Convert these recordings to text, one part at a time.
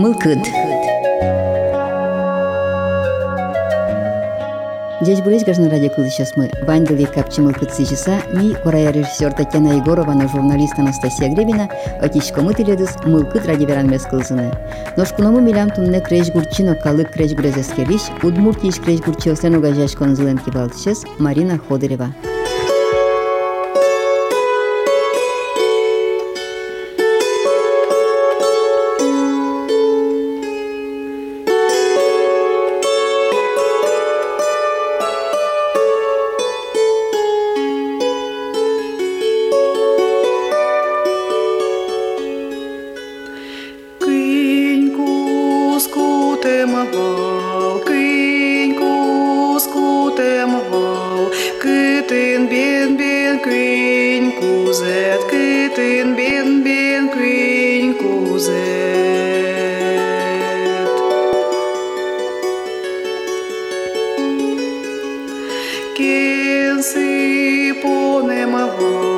Мылкыд. Здесь были граждан ради сейчас мы. Вандели капчимыл кыцичиса, ми корая режиссер Татьяна Егорова, на журналист Анастасия Гребина, отичко мы теледус мылкыд ради веран мескылзыны. Ношкуному милям тунне креш гурчино калык креш гурезескелиш, удмуртиш креш гурчио сленуга жашкон зыленки балтчес, Марина Ходырева. quinze poema vão.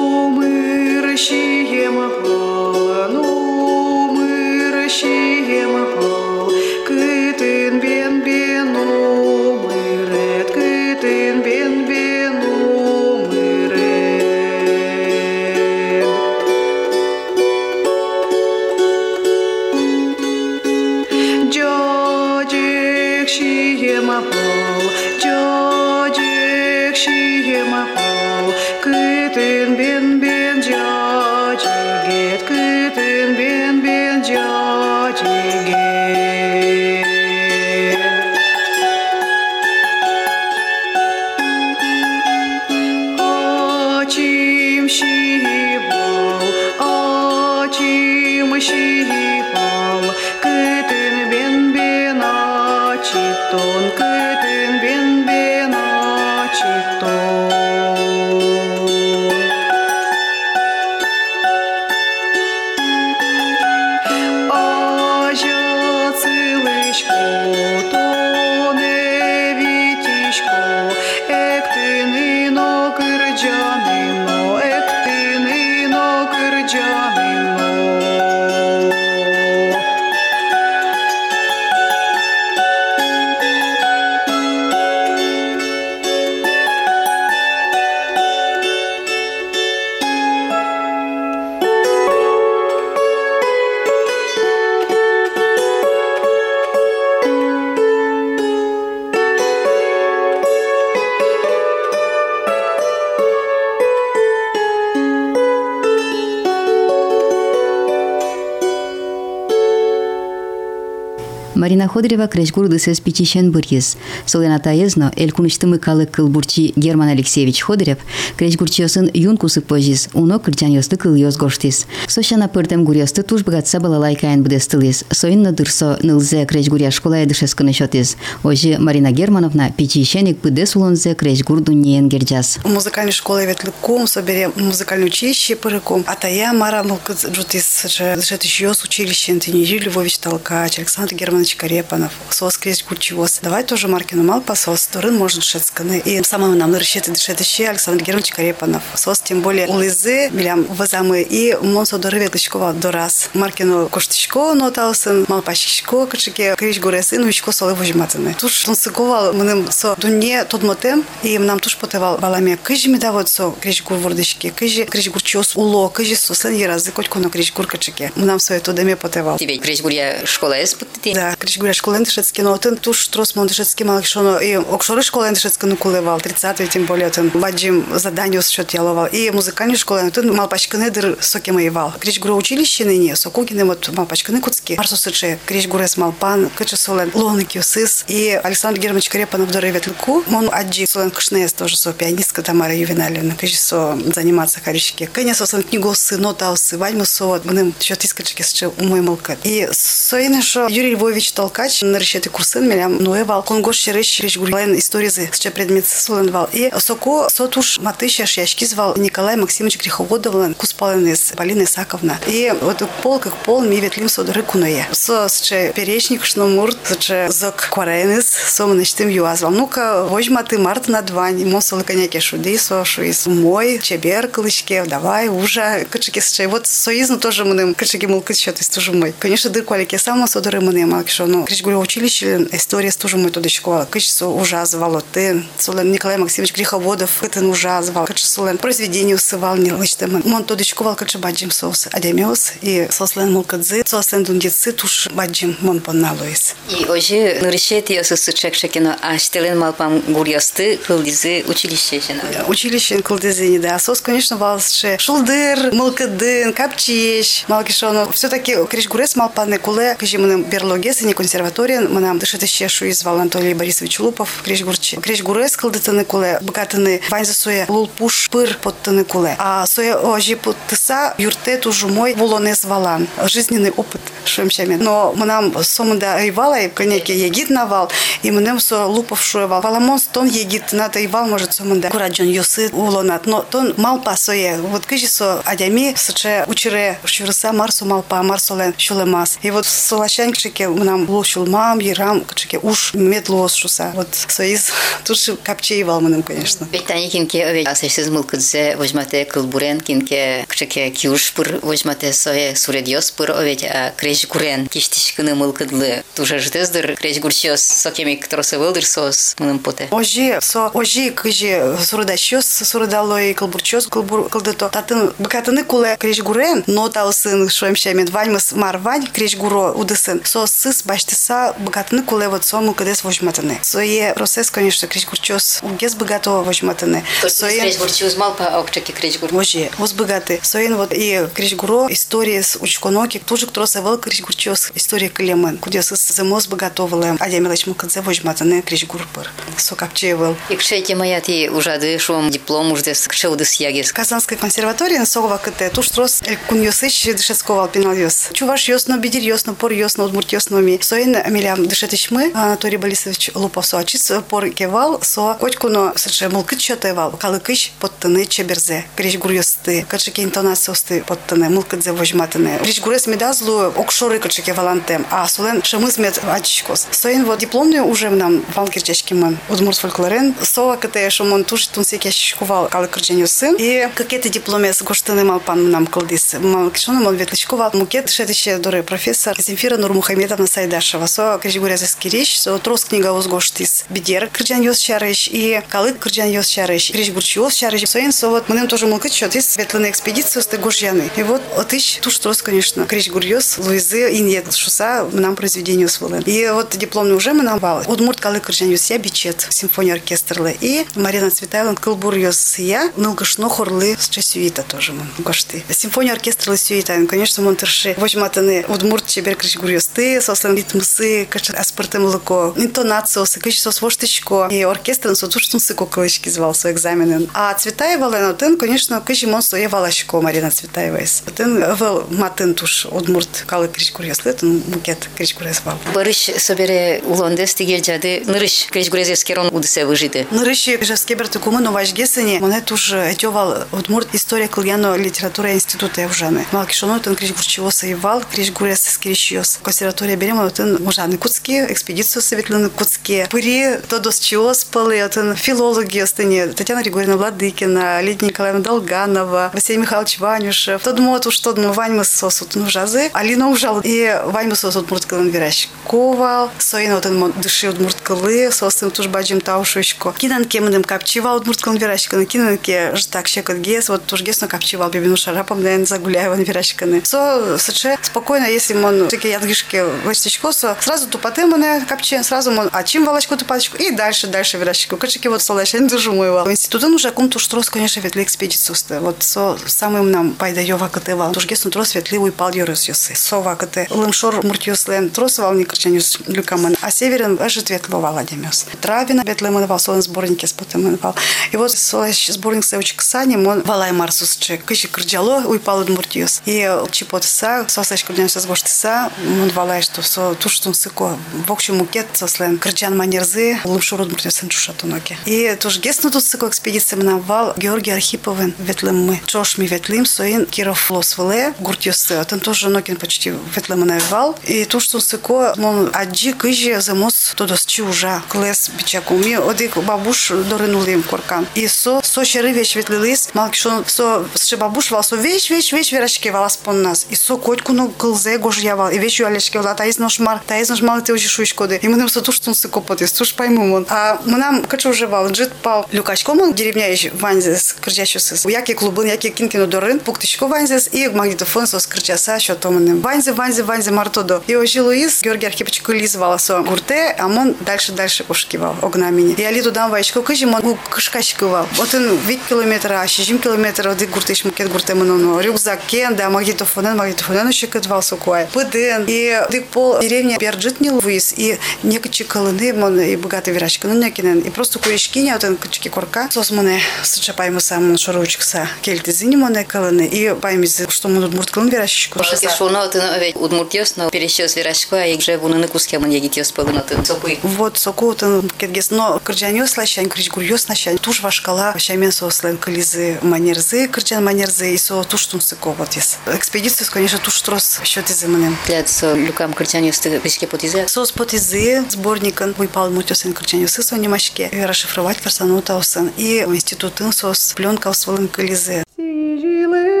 Marina Ходрева кречгур дысес пичишен бырьыз. Солената езно, эль куныштымы калы кылбурчи Герман Алексеевич Ходырев, кречгурчиосын юн кусып пожиз, уно кырчан ёсты кыл ёс гоштис. Сошана пыртем гурьосты туш богатса балалайкаен будестылис. Соинна дырсо нылзе кречгуря школа эдышес кынышотис. Ожи Марина Германовна пичишеник пыдес улонзе кречгур дуньен герджас. Музыкальной школы ветлыком, собере музыкальное училище пырыком. А тая мара мылкыз жутис, жет еще ты не Львович Толкач, Александр Германович Иванович Карепанов, сос крес кучивос. Давай тоже Маркину мал посос, турын можно шецканы. И самым нам решет дышетище Александр Германович Карепанов. Сос тем более улызы, билям вазамы и монсо дорыве кличкова до раз. Маркину коштичко ноталсын, мал пашичко качеке, крич гуресин, вичко солы вожиматаны. Туш он сыговал мным со дуне тот мотем, и нам туш потевал баламе кыжи ми давод со крич гур вордышке, кыжи крич гурчос уло, кыжи сослен еразы котко на крич гур качеке. Нам со это деме потевал. Тебе крич гурья школа есть Да, крич говоря, школа Эндешецкий, но тын туш трос Мондешецкий мал шоно, и окшоры школа Эндешецкий ну кулевал, 30 тем более тын баджим задание с счет яловал, и музыкальная школа, тын мал пачканы дыр соки моевал. Крич говоря, училище ныне, сокугины вот мал пачканы куцки, арсусыче, крич говоря, мал пан, кыча солен, лоны кюсыс, и Александр Германович Карепанов доры ветлку, он аджи солен кышнес тоже со пианистка Тамара Ювеналевна, крич со заниматься харички. Конечно, сон книгу сыно таусы, вальму со, вот, мы еще тискачки с умой молкат. И соины, что Юрий Львович Толкач, на решеты курсын, мелям, нуевал, конгош шереш, речь гурлайн истории с че предмет соленвал. И соко сотуш матыща шяшки звал Николай Максимович Греховодовлен, куспаленес Полина Исаковна. И вот пол как пол ми ветлим со рыкуное. Со с че перечник шномурт, с че зок кваренес, со мнештим юазвал. Ну-ка, возьма ты март на два, мосол коняки шуды, со шуис мой, чебер кылычке, давай, уже, качки с че. Вот соизну тоже мы качки мулкы счет из тоже мой. Конечно, дырквалики само со дыры мы мал кишо, ну, крич говорю, училище, история тоже мой туда школа. Качки со ужазвал, ты, солен Николай Максимович Греховодов, это ужазвал, качки солен произведение усывал, не лычтем. Мон туда школа, качки баджим сос, адемиос, и сослен мулкадзы, сослен дундетсы, туш баджим мон понналуис. И оже нырышет ясысы чекшекино, а штелен малпам гурьясты, кылдизы училище жена. Училище кылдизы не да. Сос, конечно, валсше. Шулдыр, мылкадын, капчиш, малкишону. Все-таки криш гурес малпаны куле, кыжи мыным берлогес, не консерватория, мынам дышет ищешу извал Анатолий Борисович Лупов, криш гурчи. Криш гурес кылдытыны куле, быкатыны ванза соя лулпуш пыр подтыны куле. А соя ожи подтыса юрте тужу мой вулонес валан. Жизненный опыт шуемщами. Но мынам сомында айвала, и конеке егит навал, и мынам со лупов шуевал. Валамон стон егит ната айвал может сомында. Кураджон юсы улонат. Но тон малпа соя. Вот кыжи со адями сыче учере шурса марсу малпа марсолен шулемас. И вот солощань кшике мынам лу шулмам, ерам кшике уж медлос шуса. Вот соиз туши капчеевал мынам, конечно. Ведь тани кинке ове асешсиз мылкыдзе возьмате кылбурен кинке кшике киуш пыр возьмате сое суредьос пыр овет а креш гурен киштишкыны мылкыдлы туже ждездыр креш гурчиос сокемик тросы вылдыр сос мыным поте. Ожи, со ожи кыжи сурудащос, сурудалой кылбурчос, кылбур кылдыто. Татын быкатыны куле креш гурен, но таусын шуемшемет вальмас марвань креш гуро удысын. Со сыс баштыса быкатыны куле вот сому кыдес возьматыны. Сое процесс, конечно, креш гурчос угез богатого возьматыны. Сое креш гурчиос малпа окчаки креш гур. Ожи, воз богаты. Соен вот и креш гуро история с учконоки, тоже кто савал креш гурчос история калемын. Кудес с замоз богатовылым. Адемилач мукадзе возьматыны креш гурпыр. Со капчеевал. И кшете моя ти ужады шум диплом уждес кшеудыс ягес. Казанской консерватории согова КТ туш трос кун йосыч дышецкого алпинал йос. Чуваш йосно, бедир йосно, пор йосно, удмурт йосно ми. Соин милям дышетыч мы, Анатолий Борисович Лупов со ачиц пор кевал, со котькуно сыче мулкыч чотевал, калыкыч подтыны чеберзе. Крич гур йосты, качеке интонациосты подтыны, мулкыдзе вожматыны. Крич гурес медазлу окшоры качеке валантем, а солен шамыз мед ачичкос. Соин вот дипломную уже нам валкирчешки мы удмурт фольклорен. Со КТ шумон туш тунсек ящичкувал калыкырчен йосын. И какие-то дипломе с гоштыны малпан нам кылдис. Малкишоны мол ветличкувал. Мукет шедище доры профессор Земфира Нурмухамедовна Сайдашева. Со крич гурес скирич, со трос книга возгоштис. Бедер кырджан йос чарыш и калык кырджан йос чарыш. Крич гурч йос чарыш. Соин со вот мы тоже мулкыч чотис светлыны экспедицию с гожьяны. И вот отыщ туш трос, конечно, крич гурьос, Луизы, иньет шуса нам произведению сволен. И вот дипломный уже мы нам бал. Удмурт калык кырджан йос я бичет, симфония оркестрлы. И Марина Цветайлан кылбур йос я, нылгышно хорлы с часюита тоже мы гошты. Симфония оркестрлы сюита, конечно, монтерши. Возьматаны удмурт чебер крич гурьос ты, сослен ритмсы, кача аспартем лыко, интонациосы, кача сос воштычко. И оркестр со туш тунсы коколычки звал свой экзаменен. А Цветаева Лена, тен, конечно, кача мон своє валашко Марина Цветаева. Тен вел матен туш удмурт калы крич гурьос летен, мукет крич гурьос вал. Барыш собере улондес тигел жады нырыш крич гурезес керон удысе выжиды. Нырыши жаске берті кумы, но важгесыне, моне туш этевал удмурт история кыльяно литература института евжаны. Малкишоно тен крич гурчиво саевал, крич гурес скирищиос. Консерватория берем, тен мужаны куцки, экспедицию советлены куцки. Пыри тодос чиос палы, тен филологи остыне, Татьяна Григорьевна Владыкина, Лидия Николаевна Долганова, Василий Михайлович Ванюшев. Тодмо туш тодмо Ваньма сосут ну жазы. Алина ужал. И вайму сос удмурткалын вираш. Ковал, соин отын дыши удмурткалы, сосын туж баджим таушушко. Кинан кемным капчивал удмурткалын вирашканы, кинан ке жтак шекат гес, вот туж гесно капчивал бибину шарапом, да загуляеван вирашканы. Со, сыче, спокойно, если мон такие ядгишки вестичко, со, сразу тупоты мне капчен, сразу мон, а чем валачку тупачку, и дальше, дальше вирашку. Качеки вот солаш, я не держу мой вал. Институтын уже кум туж трос, конечно, ветли экспедицию. Вот со самым нам пайдаёва катывал. Туж гесно трос ветливый пал юрос юсы. Сова каты. Лымшор муртиослен тросовал не кричанюс люкаман. А северен вежит ветлова ладемёс. Травина ветлеманывал, солен сборники спотыманывал. И вот солаш сборник севчик сани, мон валай марсус чек. Кыши крджало, уйпал муртиос. И чипотса, сосаш крджанюс сгоштиса, мон валай, что со туштун сыко. Общем, мукет сослен крджан манерзы, лымшор муртиосен чушатуноки. И тоже гесно тут сыко экспедиция манавал Георгий Архиповен ветлем мы. Чош ми ветлим, соин Киров лосвеле, гуртиосы. А там тоже нокин почти ветлем манавал. И что сыко, мон аджи кыжи замос тодос чи ужа. Клес бичакуми, одик бабуш доринули коркан. И со, со шеры вещь ветлилис, малки шо, со, ще бабуш вал, со вещь, вещь, вещь верашки валас пон нас. И со котку ну кылзе гож явал. И вещь юалешки вала, таиз ношмар, таиз ношмар ты учи шуишкоды. И мы нам со то, что сыко потис, туш пойму мон. А мы нам качу уживал, джит пал люкачко мон, деревня еще ванзес, кричащийся. Яки клубын, яки кинкину дорын, пуктичко ванзес, и магнитофон со скричаса, що то мене. Ванзе, ванзе, ванзе, мартодо. И ожи Луис, Георгий Архипович Кулиз валасо гурте, а мон дальше, дальше ушкивал, огна мені. Я літу дам вайчко, кажі, мон у кишкачкивал. От він від кілометра, шіжім кілометра, оди гурте, шмукет гурте меноно. Рюкзак кен, да, магнитофонен, магнитофонен, ще кидвал сукуай. Пиден, і дик пол деревня перджит не Луис, і некачі калини, мон, і багато вірачки, ну некінен. І просто курішкіня, от він качки корка. Сос мене сичапаємо сам шаручкса. Кельти зині мене калини, і пайміз, що ми тут мурткалин вірачку. Пошки шоно, ти навіть удмуртєс, но перещес вірачко, а їх вже вони не кускемон, як ітєс пилинати. Сопи. Вот сокотын кергес, но кырджанёс лащань, кырж гурьёс лащань. Туш вашкала щамен сослен кализы манерзы, кырджан манерзы и со туш тунсыко вот ес. Экспедицию, конечно, туш трос счет из именем. Пляд со люкам кырчанёс ты пешке потизе. Сос потизы, сборникан, выпал мутёсен кырджанёсы со немашке. И расшифровать персону таусен. И институтын сос пленка сволын кализы. Баскич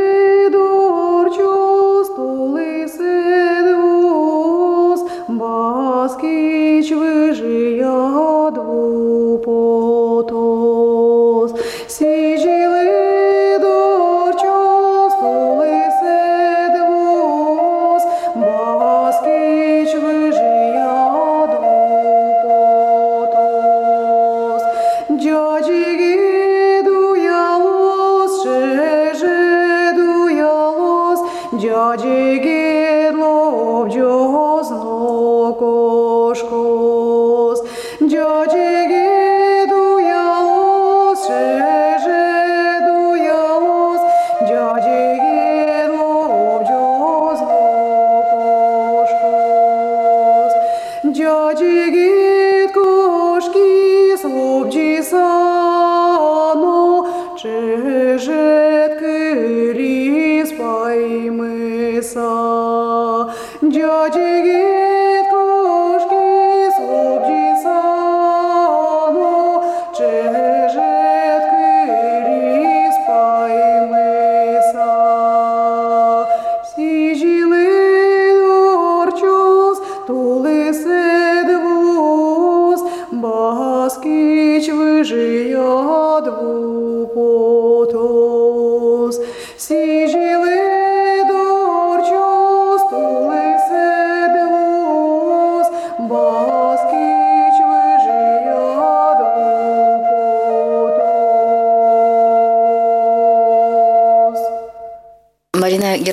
diga.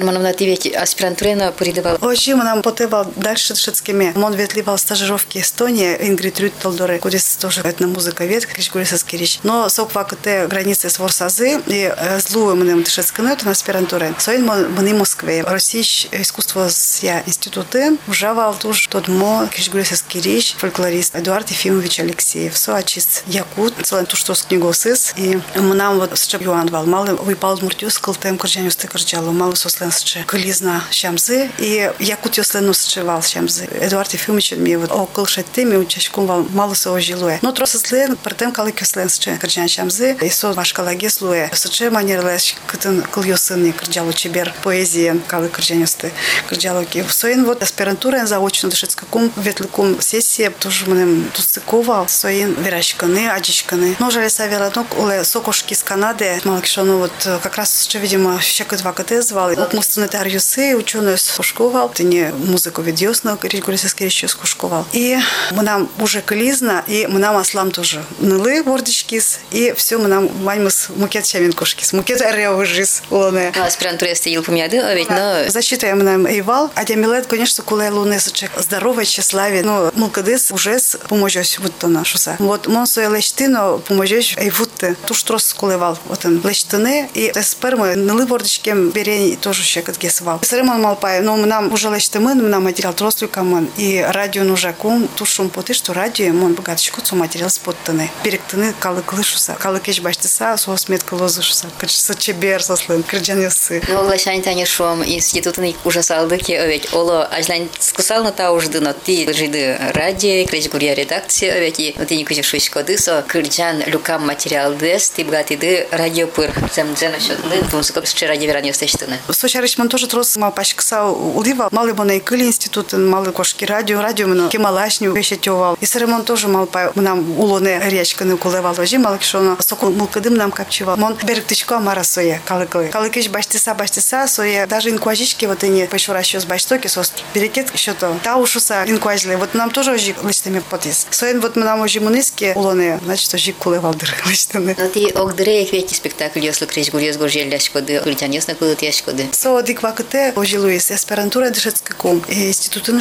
Германовна, ты ведь аспирантурена поридывала. Очень нам потывал дальше шицкими. Он ветливал стажировки Эстонии, Ингрид Рют Толдоре, кудис тоже это музыка вет, крич гуриса скирич. Но сок вакте границы с Ворсазы и злую мы шицкими, это на аспирантуре. Соин мы Москве. Российш искусство с я институты. Вжавал туж тот мо, крич гуриса скирич, фольклорист Эдуард Ефимович Алексеев. Соачист Якут, целен туш что с книгу сыс. И нам вот с Чабьюан вал, мало выпал муртюс, калтем коржаню стыкарчалу, мало мало сосленсче кылизна шамзы и якут ёслену счевал шамзы. Эдуард Ефимович ми вот окол шетти ми учашкун вал мало со жилуе. Но трос слен пертем калы кёсленсче кырджан шамзы и со вашкалаге слуе. Сыче манерлеш кытын кыл ёсынны кырджалу чебер поэзия калы кырджан ёсты. Кырджалу ки. Соин вот аспирантура заочно дышецкакум ветликум сессия тоже манем тусцыкова соин верашканы аджичканы. Но жаль савела ну уле сокошки из Канады малкишону вот как раз что видимо щекот вакате звал. Вот мустуны тарюсы ученые скушковал. Ты не музыку ведёсно регулярно еще скушковал. И мы нам уже кылизна и мы нам аслам тоже нылы вордичкис и все мы нам ваймыс мукет чаминкушкис мукет арео жиз улоне. Аспирантура сте ил помяды, а ведь но Защита я нам эйвал, а демилет, конечно, кулай луны сычек. Здоровый, тщеславие. Ну, мулкадыс уже поможешь вот то нашуса. Вот монсо лечтино поможешь ей вот туш трос кулевал. Вот он лечтины и спермы нылы вордичкем берень тоже ще как гесвал. Сремон малпай, но нам уже лечтимы, нам материал трос люкамон. И радио нужа кум тушум поты, что радио мон богаточку цу материал споттаны. Перектыны калык лышуса. Калык еш баштыса, сос метка лозышуса. Качса чебер сослын, кырджан ясы. Ну, лашань тани шом институтный уже салдыки, ведь оло ажлань скусал на та ужды, но ты жиды радио, креш гурья редакция, ведь и и не кузишь шуйскоды, со кырджан люкам материал дес, ты бгатиды радио пыр. Зам дзена шотлы, музыка радио веранio стештыны. Сочарыч мон тоже трос мал пашкса улива, малы мон кыли институт, малы кошки радио, радио мон кемалашню вещетевал. И саремон тоже мал па нам улоне речка не кулевал вожи, мал кшоно соку мулкадым нам капчевал. Мон берктичко амара соя, калыкы. Калыкыш баштыса баштыса соя, даже инкуажички вот и не пошура еще с баштоки, сос берекет еще то. Та ушуса инкуажле. Вот нам тоже ожи листами потис. Соен вот мы нам ожи муниски улоне, значит ожи кулевал дыр листами. Но ты огдре их спектакль, если креш гурья с гуржель ляшкоды, кырджан ясно кылыт яшкоды. Со диквакте ожи Луис, аспирантура дышецкаком, институтын.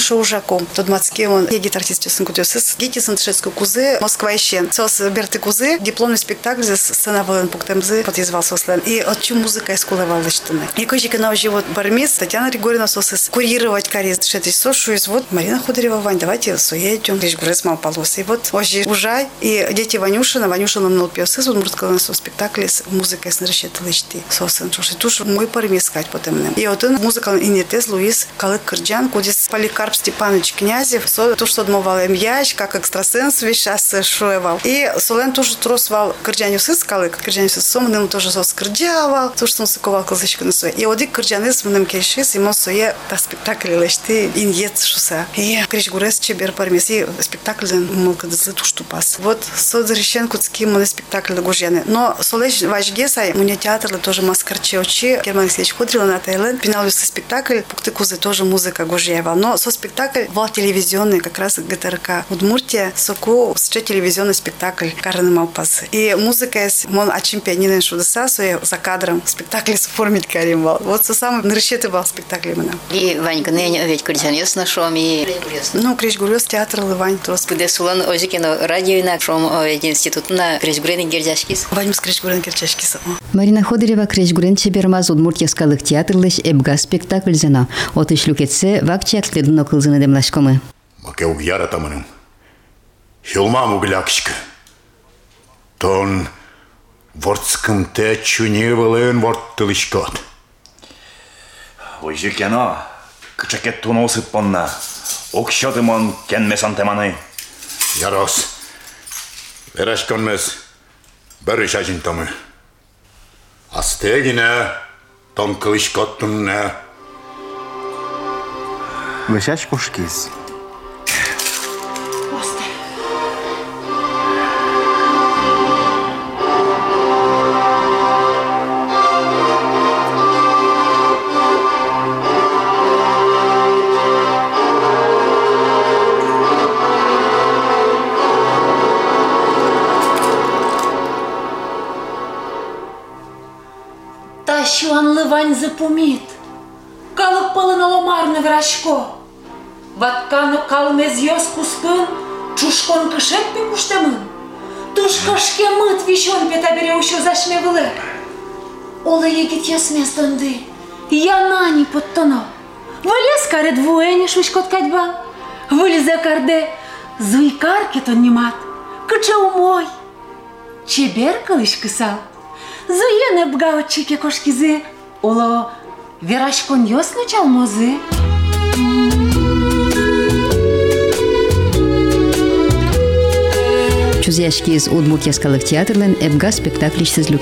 Тот мацке он егит артист кутесыз, гити сын дышецкак кузы, Москва ищен. Сос берты кузы, дипломный спектакль за сцена волен пуктемзы, подъезвал сослен. И от чу музыка искулевал лыштыны. И кожи на ожи вот бармис, Татьяна Григорьевна сос курировать кариес дышетый сошу, и вот Марина Ходырева, Вань, давайте соедем, лишь гурес мал полос. И вот ожи ужай, и дети Ванюшина, Ванюшина нал пиосыз, он мурткал со спектакль с музыкой с наращет лышти. Сосын, шоши туш мой пармис сказать потом. И вот он музыка инетез Луис Калык Кырджан, кудис Поликарп Степанович Князев, со то, что отмывал им ящ, как экстрасенс вещас шуевал. И солен тоже тросвал Кырджаню сыс Калык, Кырджаню сыс сомным тоже сос то, что он сыковал калзычку на свой. И одик Кырджанес мным кешис, и сое та спектакль лешти иньет шуса. И криш гурес чебер пармис, и спектакль мулка дызы тушту пас. Вот со зарещен куцки мон спектакль гужяны. Но солеж важгесай, мне театр тоже маскарче очи, Герман Алексеевич Худрила на Таиланд, пинал спектакль, пукты кузы тоже музыка гужьева. Но со спектакль был телевизионный, как раз ГТРК Удмуртия, соку ще телевизионный спектакль Карны Малпас. И музыка есть, мон ачим пианинен шудаса, сое за кадром спектакль сформить карим был. Вот со самым был спектакль именно. И Ванька, ну я ведь кырджан ясно шом и Ну, Криш Гурьос, театр Лывань, трос. Куде сулан озикино радио инак шом ведь институт на креш гурен гердяшкис. Вань с Криш Гурен Керчашки само. Марина Ходырева креш гурен чебермаз удмуртияскалык кырлыш эбга спектакль зено. От ишлю кетсе, вак чактыдын окылзыны демлашкомы. Маке уг яратамыным. Хилмам углякшка. Тон ворцкым те чуне вылын ворттылышкот. Ойжи кено, кычакет туносы понна. Окшотымон кенмес теманы Ярос, верашконмес, мес. ішажын тамы. Астегіне, тон кылышкоттунне. Вешаш кушкис. Тащуан лывань запумит. Калык пылын оломарны врачко. Ватканы калмез йос куспын, чушкон кышет пе куштамын. Тушкашке мыт вишон пета бере ущу зашме вылы. Олы егит яс местонды. Я нани подтоно. Вылез каре двуэни швышкот кадьба. Вылезе карде зуйкарки то немат. Кыча умой. Чебер кылыш кысал. Зуене бгао чеке кошкизе. Оло, верашкон ёсно чалмозы? Чузяшки из Удмуртьяскалых театрын эбга спектакль сізлік.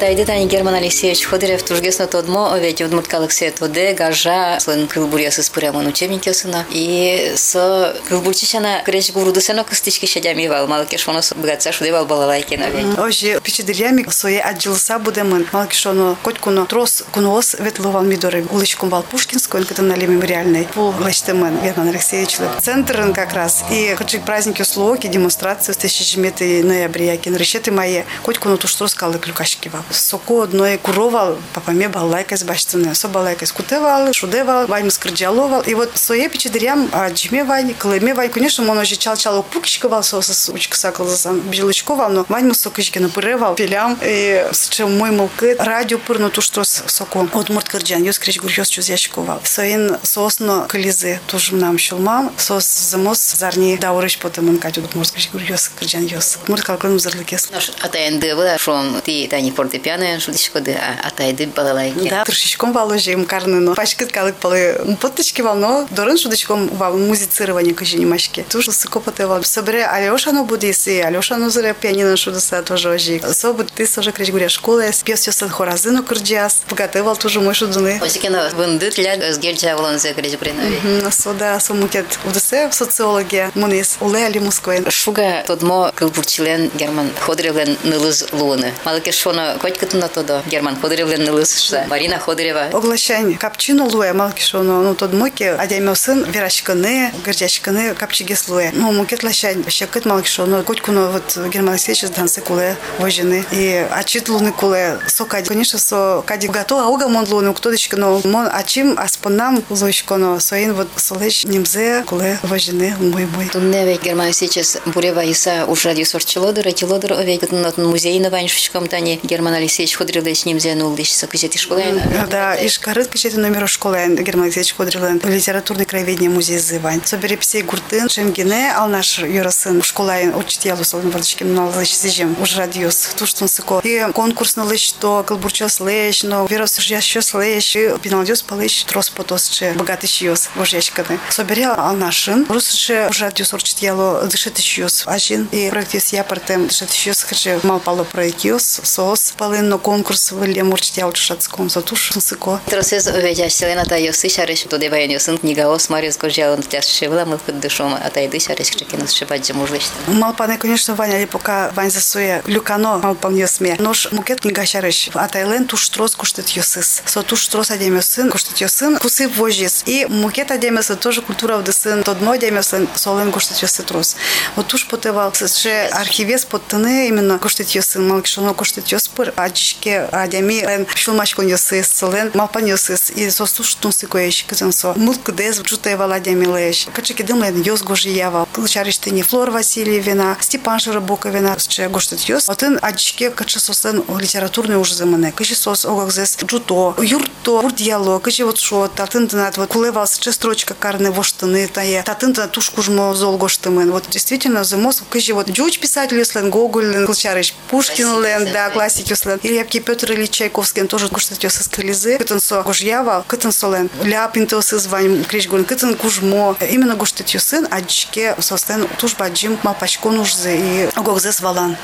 Тайды тани Герман Алексеевич Ходырев тургесно тодмо овет удмурткалык се тоде гажа слын кылбурьясы спырямын учебнике сына и с кылбурчишана креш гуруду сено кыстички шадями вал малкеш воно бгатса шуде вал балалайки на вет. Ожи пичидирями своє аджилса будемо малкишоно котькуно трос кунос ветловал мидоры. Уличком вал Пушкинскую, это на мемориальной по Лачтемен Герман Алексеевич. Центр как раз. И хочу праздники услуги, демонстрации с тысячи меты ноября, кин решеты мои. Котькуно туш трос калы клюкашки вал. Соко одной куровал, папаме балайкас баштыны, со балайкас кутевал, шудевал, вайм скрджаловал. И вот своє пичидирям аджиме вань, клыме вань, конечно, он уже чал-чал пукишковал, сосас учка сакал сам бжилочковал, но вань сокишки напырывал, пилям, и с чем мой мылкы, радио пырну туш трос соко. От мурт кырджан, ёс крич гурьёс чуз ящиковал. Соин сосно кылизы, тоже нам щелмам, сос замос зарни даурыш потом он катю мурт крич гурьёс кырджан ёс. Мурт калкын зарлыкес. Атаенды была шон тани фортепиано шудишкоды атайды балалайки. Да, трошечком валожим карныно. Пачкат калык палы. Потычки волно, дорын шудочком вал музицирование кожи немашки. Тоже сыкопоте вал. Собере Алешану будис и Алешану зре пианино шудоса тоже ожи. Особо ты сожа крич гуря школы, пес ёсен хоразыну кырджас. Погатывал тоже мой шудуны. Осикена вынды тля özgerçe волонзе крич гурина. Сода сомукет удесе социология мунис уле али мускоен. Шуга тодмо кылбурчилен Герман Ходыревлен нылыз луыны. Малыке шоно котькытына тодо Герман Ходыревлен нылыз шта. Марина Ходырева. Оглашань капчину луе малкишоно, ну тот моки, адямел сын верашканы, горчачканы капчигес луе. Ну мукет лашань, щекет малкишоно, котькуно вот Герман Алексеевич дансы куле вожины. И ачит луны куле, сокади. Конечно, со кади гато ауга мон луны, кто дочка, но мон ачим аспанам луишконо, соин вот солеч немзе куле вожины мой мой. Век Герман сейчас Бурева Иса уже дюсор челодыр, а челодыр овек музей на ваншечком тани Герман Алексеевич Ходыревлеш немзе нулдиш сокузети школы. Да, и шкарыт качеты номер школы Герман Алексеевич Ходыревлен, литературный краеведение музей зывань. Собери псей гуртын, шемгене, ал наш юрасын школайн учит ялу солын вардычки мналыш зижем, уж радиус, туштун сыко. И конкурс налыш, то кылбурчос леш, но вирус ящос леш, и пиналдюс палыш, трос потосче, богатый щиос, вожечканы. Собери ал нашин, русше уж радиус урчит ялу дышит щиос, ажин, и проект есть я партем дышит щиос, хачи мал пало проект йос, сос, палын, но конкурс вылем урчит ялу чушацком, затуш сыко. Тросез ведя селена та йосы шареш, то дебаен йосын книга ос Мариус Горжалан тяж шевла мы под душом, а та иды шареш чекинус шибать же мужлыш. Малпане, конечно, Ваня, ли пока Вань засуе люкано, малпан йосме. Нож мукет книга шареш. А тайлен туш трос куштет йосыс. Со туш трос адем йосын, куштет йосын, кусы вожис. И мукет адем йосын, тоже культура в десен, тодмо адем йосын, солен куштет йосы трос. Вот туш потевал, ще архивес подтане именно куштет йосын, малкишоно куштет йоспыр, аджишке адеми, лен шулмашкон йосыс, солен малпан йосыс. И со туш тунсы коеш, кызын со. Мулк дез, чутевал адеми леш. Качеки дымлен йос гожиева. Кылчариштыни Флор Васильевина, Степан Широбоковина, ще гоштет йос. Отын аджишке каче сосен литературный уже замене. Каче сос огагзес джуто, юрто, бурдиало, каче вот шо, татын тынат, вот кулевал ще строчка карны воштыны тае, татын тынат туш кужмо зол гоштымен. Вот действительно замос, каче вот джуч писатель юслен, Гоголь, Кылчарыч, Пушкин лен, да, классик юслен. Ильяпки Петр Ильич Чайковский тоже гоштет йос из Кализы. Кытын со гожьява, кытын солен. Ляпин то звань, кричгун, кытын кужмо. Именно гоштет йосын, аджишке состен туш баджим малпачкон ужзе и огогзес валан.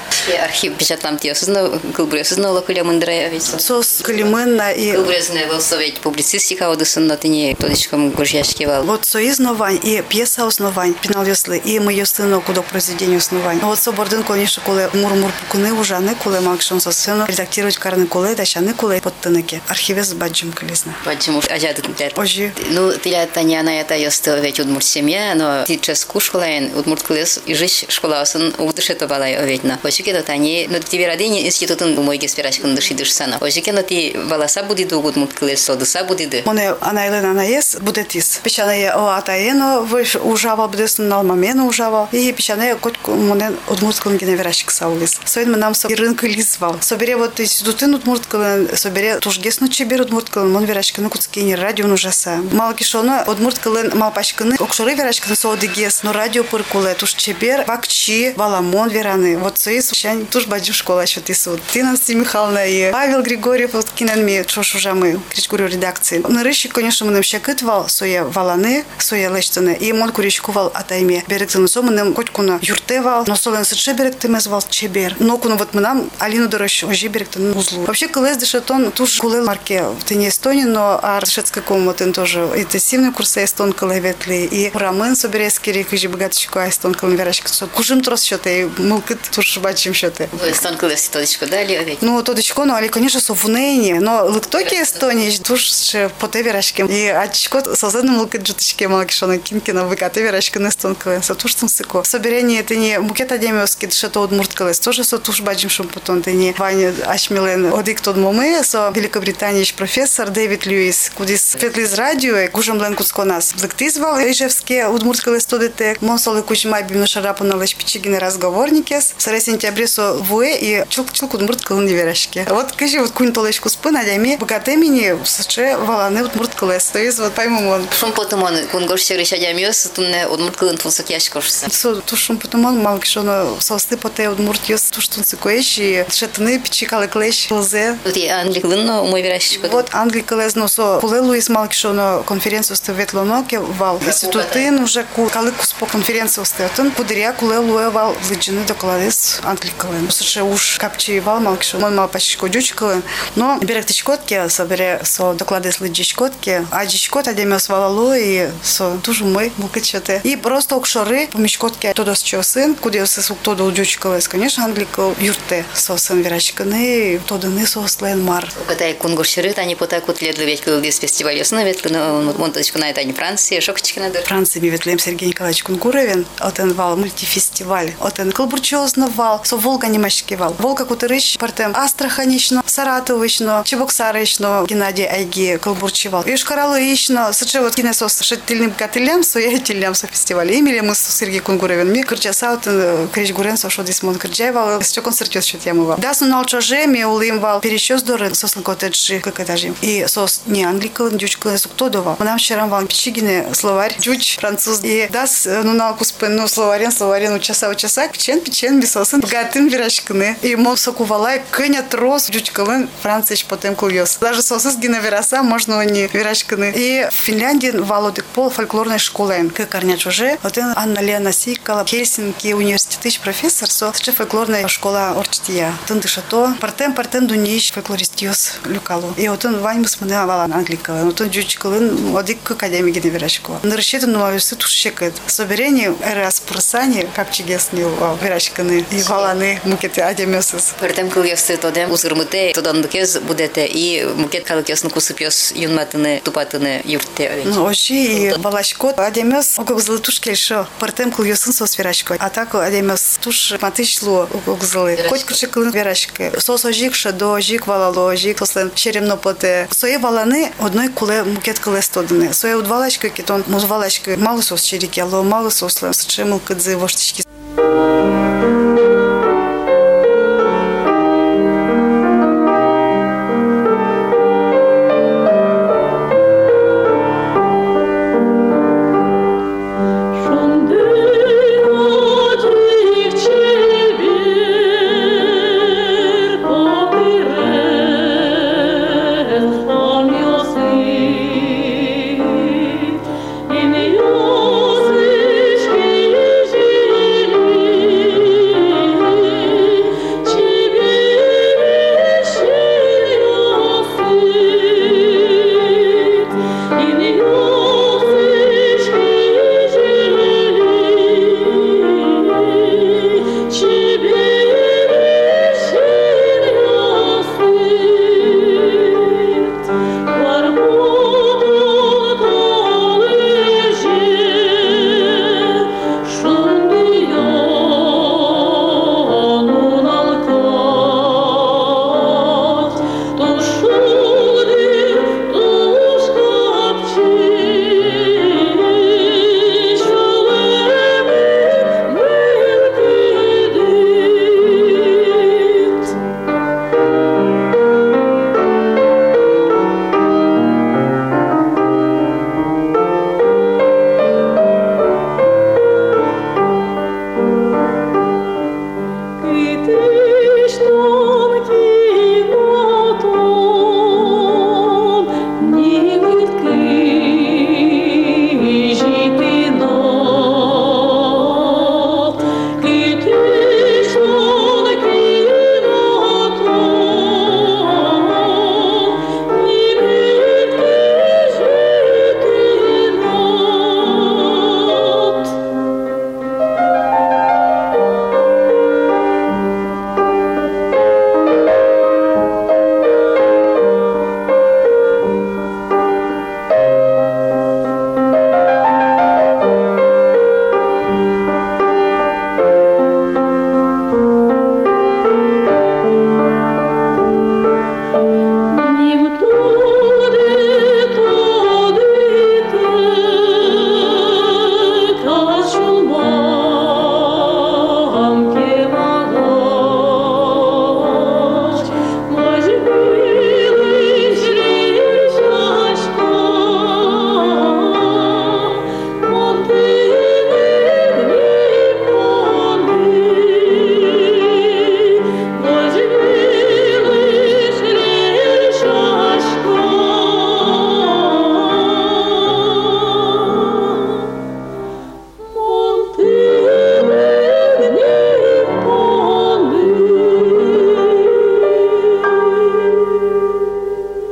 Архив печатлам тиосызно, кылбуресызно локуля мындырая ведь. Сос калименна и Кылбуресызно был совет публицистика одысынно тыне тодичком горжяшки вал. вот со изнавань и пьеса основань, пинал ясли, и мы яслино кудо произведение основань. Вот со бордын, конечно, коле мур-мур пукуны ужаны, коле малкшон со сцену, редактировать карны коле, дащаны коле подтыныки. Архивес баджим кализна. Почему ажады тер. Ожи. Ну, тиля таняна это ёсто ведь удмурт семья, но ти ческу школаен удмурт клес и жиш школасын удышето балай оветна. Очике до тани, но ти верадени институтын мой геспирашкын дыши дышсана. Очике но ти баласа буди ду удмурт клес, содыса буди ды. Моне анайлен анаес будетис. Печане о атаено выш ужава будесн налмамена ужава. И печане котку моне удмурткун геневерашик саулис. Соин мы нам со рынка лизвал. Собере вот институтын удмурткалын, собере тужгесно чебер удмурткалын, мон верашканы куцкени радио нужаса. Малкишоно удмурткалын малпашканы окшоры верашканы соодыгес, но радио пыркуле, туж чебер, вакчи, валамон вераны. Вот соис, щань туж бадю школа еще ты суд. Тина Михайловна и Павел Григорьев, вот кинанми, чошужамы, кричкурю редакции. На рыщик, конечно, мы нам щакытвал, соя валаны, соя лещтаны, и мон куричкувал атайме. Со, мы нам хоть куна юртевал, но солен сыче берегтыме звал чебер. Но куна вот мы нам Алину дорощ, ожи берегтаны узлу. Вообще, колес дешатон, туж кулел марке в тыне Эстонии, но ар шецкой комнаты тоже интенсивный курс эстон колеветли, и рамын соберецкий рек, и богаточку эстон колеверачка. Кужим трос счеты, мылкыт туж бачим счеты. Вы стон колес тодичку дали, овечь. Ну, тодичко, ну, але, конечно, совунейні, но ликтоки Естонії, туж ще по те вірашки. І ачко созедно мылкыт жутичке малкишона кинкина выкаты вірашки не стон колес, а туж там сыко. Соберение это не мукет адемиоски, что то удмурт колес, тоже со туж бачим шум потом, ты не Ваня Ачмилен, одик тот моме, со Великобританич профессор Дэвид Льюис, кудис фетлиз радио, кужем лен куцко нас. Ликтизвал, Ижевске, удмурт колес тодете, монсолы кучмай бимно шарапана леш пичигины разговорникес, саре сентябре со вуе и чулк-чулк удмурт колын верашки. Вот, кажи, вот кунь толечку спын, адями, богатемини, сыче валаны удмурт колес, то есть вот пойму он. Шум потом он, кунгош сегреща дямиос, тунне удмурт кылын тулсак яшкошса. Со тушум потом он мал кишона состы поте удмурт йос туштун цикоеш и шетны пичикалы клеш лзе. Тут и англи кылын, но мой верашечко. Вот Англий колезно со пуле Луис мал кишона конференцию ставет лоноке вал. Институтын уже ку калыкус по конференцию статун кудыря куле луе вал выджины докладес Англий колен. Сыше уж капчи вал мал кишона мал пачко дючкален. Но берег тичкотке собере со докладес лыджичкотке. А дичкот адемес валалу и со тоже мы мукачете. И просто окшоры по мечкотке тодос чо сын, куди се сук тодо дючкалес. Конечно, англикал юрте со сын верачканы, тодыны со слен мар. Катай кунгош шырыт, они по так вот лет ведь кылдис фестиваль ясно, ведь ну вот точку на это не Франция, шокчики надо. Франции ми ветлем Сергей Николаевич Кунгуровин, отен вал мультифестиваль, отен кылбурчозно вал, со Волга немашки вал. Волга кутырыш партем Астраханично, Саратовично, Чебоксарично, Геннадий Айги кылбурчивал. Ишкаралыично, сыче вот кинесос шеттильным катылем, со я тиллем со фестиваль. Имели мы с Сергей Кунгуровин. Ми кырчаса отен крич гурен со шо дисмон кырджайвал, с чё концертёс счет ямывал. Да, ну чоже ми улим вал перещёс дорен сослен котеджи как этажи. И сос не англикал, дючкал, суктодова. Нам вчера вал пичигине словарь, дюч, француз. И дас, ну налку спен, ну словарен, словарен, у часа, у часа, печен, печен, бисосын, богатым вирашканы. И мол сокувалай, кыня трос, дючкалын, францич потом кульёс. Даже сосыс гина вераса, можно не вирашканы. И в Финляндии валодик пол фольклорной школы. Как корняч уже, вот Анна Лена Сикала, Хельсинки университет профессор, со фольклорная школа Орчтия. Тын дышато, партем, партем дуниш, фольклористиос люкалу. И вот он вань мусманы авалан англикала. Вот он дючкалын, одик академии гина вирашкова. На расчету на университет ушекает. Соберение, раз просание, как чигесни вирашканы. И валаны, мукеты адемесыз. Пертем кыльёсты тодем узгырмыте, тодандыкез будете и мукет калыкёсын кусыпёс юнматыны, тупатыны юртте. Ну, оши и балашко, адемес, огызлы туш кельшо. Партем кыльёсын сос вирашко. А так адемес туш матычлу огызлы. Хоть куча кылын вирашко. Сос ожик шадо, ожик валало, ожик сослен черемно поте. Сое валаны одной куле мукет кылес тодыны. Сое удвалачко китон, музвалачко мало сос черики, алло мало сослен. Счемыл кыдзы воштички. In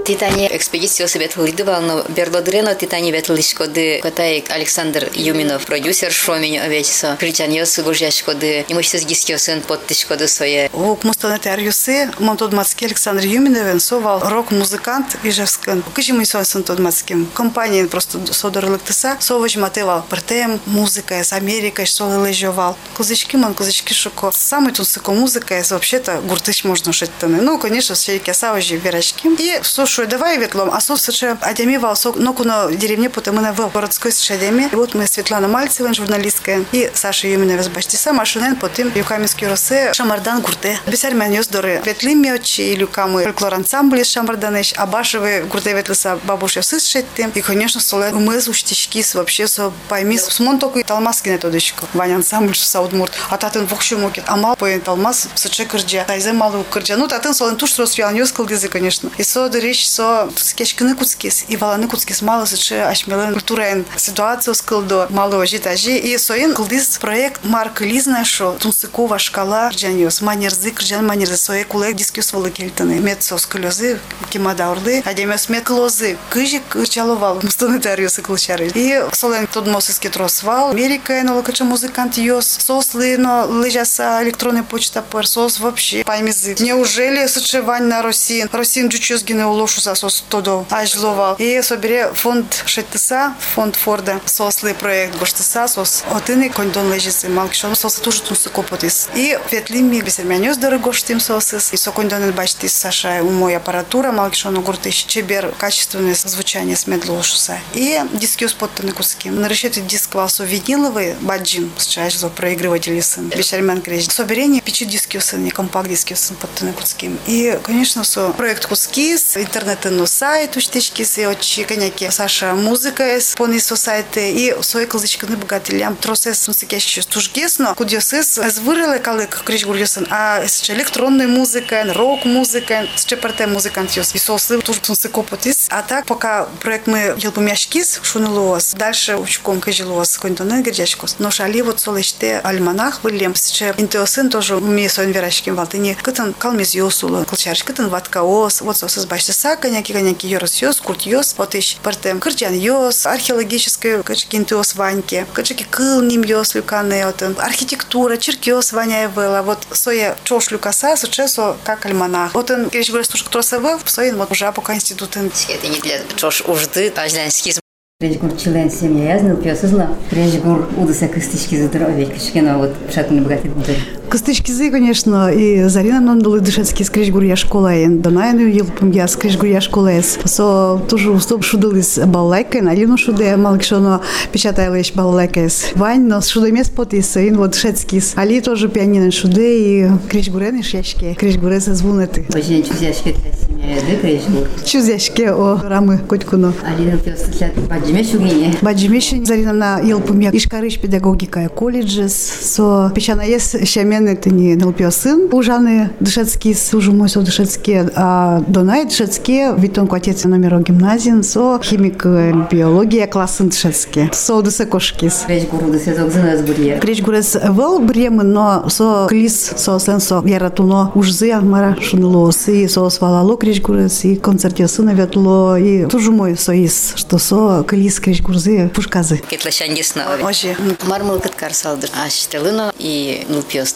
Титани экспедиция совет лидывал, но берлодрено Титани ветлишкоды Катай Александр Юминов, продюсер Шромень овечса, критяньос гужяшкоды, имущество гискиосын подтышкоды своє. У кмустанете арюсы, монтод мацки Александр Юминовен, совал рок-музыкант Ижевскан. Кыжи мы сон сантод мацким. Компания просто содорлык тыса, совыч мотивал партем, музыка с Америкой, что лежевал. Кузычки мон, кузычки шуко. Самый тут сыко музыка, вообще-то гуртыч можно шить Ну, конечно, все кесавожи верачки. И слушаю, давай ветлом, а сов сыче адями валсок, но куно деревне, потому на в городской сычадями. И вот мы Светлана Мальцева, журналистка, и Саша Юмина возбачтиса, машинен, потом Юкаминский росе, Шамардан Гурте. Бесармен йоздоры, ветли мечи, Люкамы, фольклор ансамбль из Шамарданеш, Абашевы, Гурте ветлиса бабушка сышетти. И, конечно, соле мы уштички вообще со пойми, смон только и талмаски на тодочку. Ваня ансамбль, Саудмурт. А татын вухшу мокет. А мал по талмас, сыче кырджа. Тайзе малу кырджа. Ну, татын солен туш росфиан йоскал гизы, конечно. И со речь со скешкины куцкис. И валаны куцкис мало сыче ашмелен культурен ситуацию скылдо мало житажи. И соин кылдис проект Марк Лизна, шо тунсыкова шкала кырджаньос. Манерзы, кырджан манерзы. Сое кулек дискюс валы кельтаны. Мет сос кылёзы, кимадаурды. Адемес мет клозы. Кыжи кырчаловал. Мустаны тариосы кылчары. И солен тот мосыски тросвал. Америка, но локача музыкант йос. Сослы, но лежаса электронная почта пер. Сос вообще. Паймизы. Неужели сыче вань на Росин? Росин джучезгины улошу за сос тодо. Ажловал. И собере фонд шеттыса, фонд Форда. Сослы проект гоштыса, сос. Отыны кондон лежисы. Малкишон сосы тоже тунсы копотис. И ветлими бесермянёс дорогоштим сосыс. И сокондон бачтис Саша умой аппаратура. Малкишон гуртыш. Чебер качественное звучание с медлошуса. И диски споттаны куски. На решете диск валсу виниловый баджин. Сейчас за проигрыватель сын. Бешермен крежь. Соберение печи диски сын, не компакт диски сын поттаны куски. И, конечно, со проект куски с интернет но сайт очи коняки. Саша музыка с пони со сайты и свой кылзычка на богателям. Тросес музыки еще стужгесно. Кудиосес звырили калык криж гурьосын. А с электронной музыкой, рок-музыкой, с чепарте музыкантиос. И сосы тоже тунсы копотис. А так, пока проект мы елпумяшкис, шунылуос. Дальше учком кыжилуос, контоны герджачкос. Но шали вот солыште альманах вылем. Сче интеосын тоже ми сон верашкин валтыни. Кытын калмез йосулы, кылчарш, кытын ваткаос. Вот сосыз баштыса, коняки, коняки, йорос йос, курт йос. Вот ищ партем кырджан йос, археологическое, качки интеос ваньки, качки кыл ним йос люканы, вот архитектура, черкиос ваняя была. Вот соя чош люкаса, сучесо как альманах. Вот он, кириш говорит, что тросовый, соин вот уже пока институтын. Это не для чош ужды, для скиз Крежгур член семья язныл пьесызла. Крежгур удыса кыстычки здоровья, кишкена вот шатны богатый буды. Кыстычкизы, конечно, и Зарина Нондулы Дышецкий скрижгур я школа, и Донайну Елпум я скрижгур я школа. Со тоже уступ шудылис балалайка, на лину шуде, малкшоно печатайла ещё балалайка. Вань, но шудемес потис, и вот Дышецкий. Али тоже пианино шуде, и крижгурен и шешки, крижгуре звунеты. Очень чузяшки для семья яды крежгур. Чузяшки о рамы котькуно. Алина пьеса для баджиме шугине. Баджимешин Зарина Елпум я Ишкарыш педагогика колледжес, со печана есть щамен это не налпio сын, ужаны Дышецкий, уже мой со Дышецкий, а Донай Дышецкий, витон отец номер гимназин, со химик биология классын Дышецкий, со Дысекошкис. Крежгур удыса зогзына сбурье. Крич гурес вел бремы, но со клис, со сенсо яратуно ужзы амара шунлос, и со свалало крич гурес, и концерте сына ветло, и тоже мой соис, что со клис крич гурзы пушказы. Кетлашангисна. Оже, Мармыл кыткар салды. Аштылына и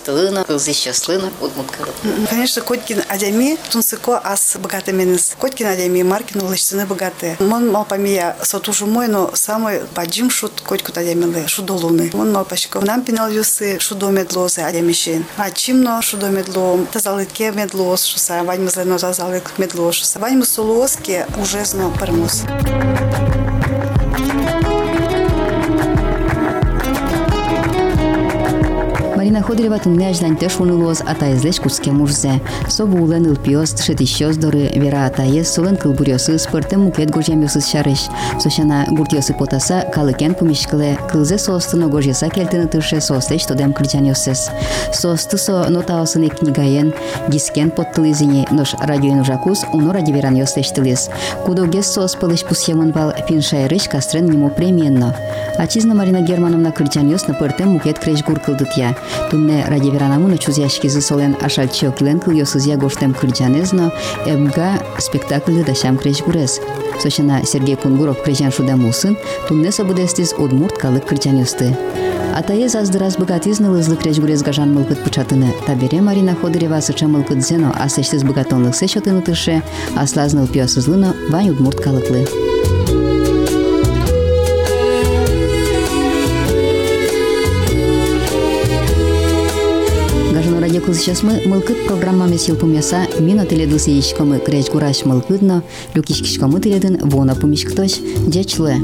нупьостылына, кылзыщослына, удмуткалы. Конечно, Котькин Адями, Тунсыко ас богатыменес. Котькин Адями, Маркин улычцыны богатые. Мон мал памия сотужу мой, но самый баджим шут Котьку Адямилы, шудолуны. Мон мал пачко. Нам пинал юсы медлосы Адямишин. А чимно шудо медло, тазалыке медлос, шуса, вань мызлено тазалык медлос, шуса. Вань мусулоски уже знал пермус. Марина Ходырева тынне ажланте шунылоз атайзлеш куске мужзе. Собу улен ылпиоз тшетищоз доры вера атайыз солен кылбурьосы спырты мукет гуржемьосыз шарыш. Сошана гуртиосы потаса калыкен пумишкыле кылзе соостыно гожьеса келтыны тыше соостеч тодем кырджаньосыз. Соосты со нотаосыны книгаен дискен поттылызине нош радиоен ужакус уно радиверан йостештылыз. Кудогес соос пылыш пусьемын вал пиншайрыш кастрен нему премиенно. Ачизна Марина Германовна кырджаньос на пыртем мукет креш гур кылдытья. Да Тунне ради веранамуна чузяшкизы солен ашальчо килен кыл ёсызя гоштем кырджанезно эбга спектакль дашам креш гурес. Сочина Сергей Кунгуров крежан шудамусын, тунне собудестис удмурт калык кырджан ёсты. Атае заздырас богатизны лызлы креш гурес гажан мылкыт пычатыны. Табере Марина Ходырева сыча мылкыт зено, а сештиз богатонлык сечотыны тыше, аслазныл пиосызлыны вань удмурт калыклы. кылышасызбы мылкыт программаме силпумяса мин ателеду сиишкомы кречгураш мылкыдно люкишкишкомы теледин вона пумишктош дячлы.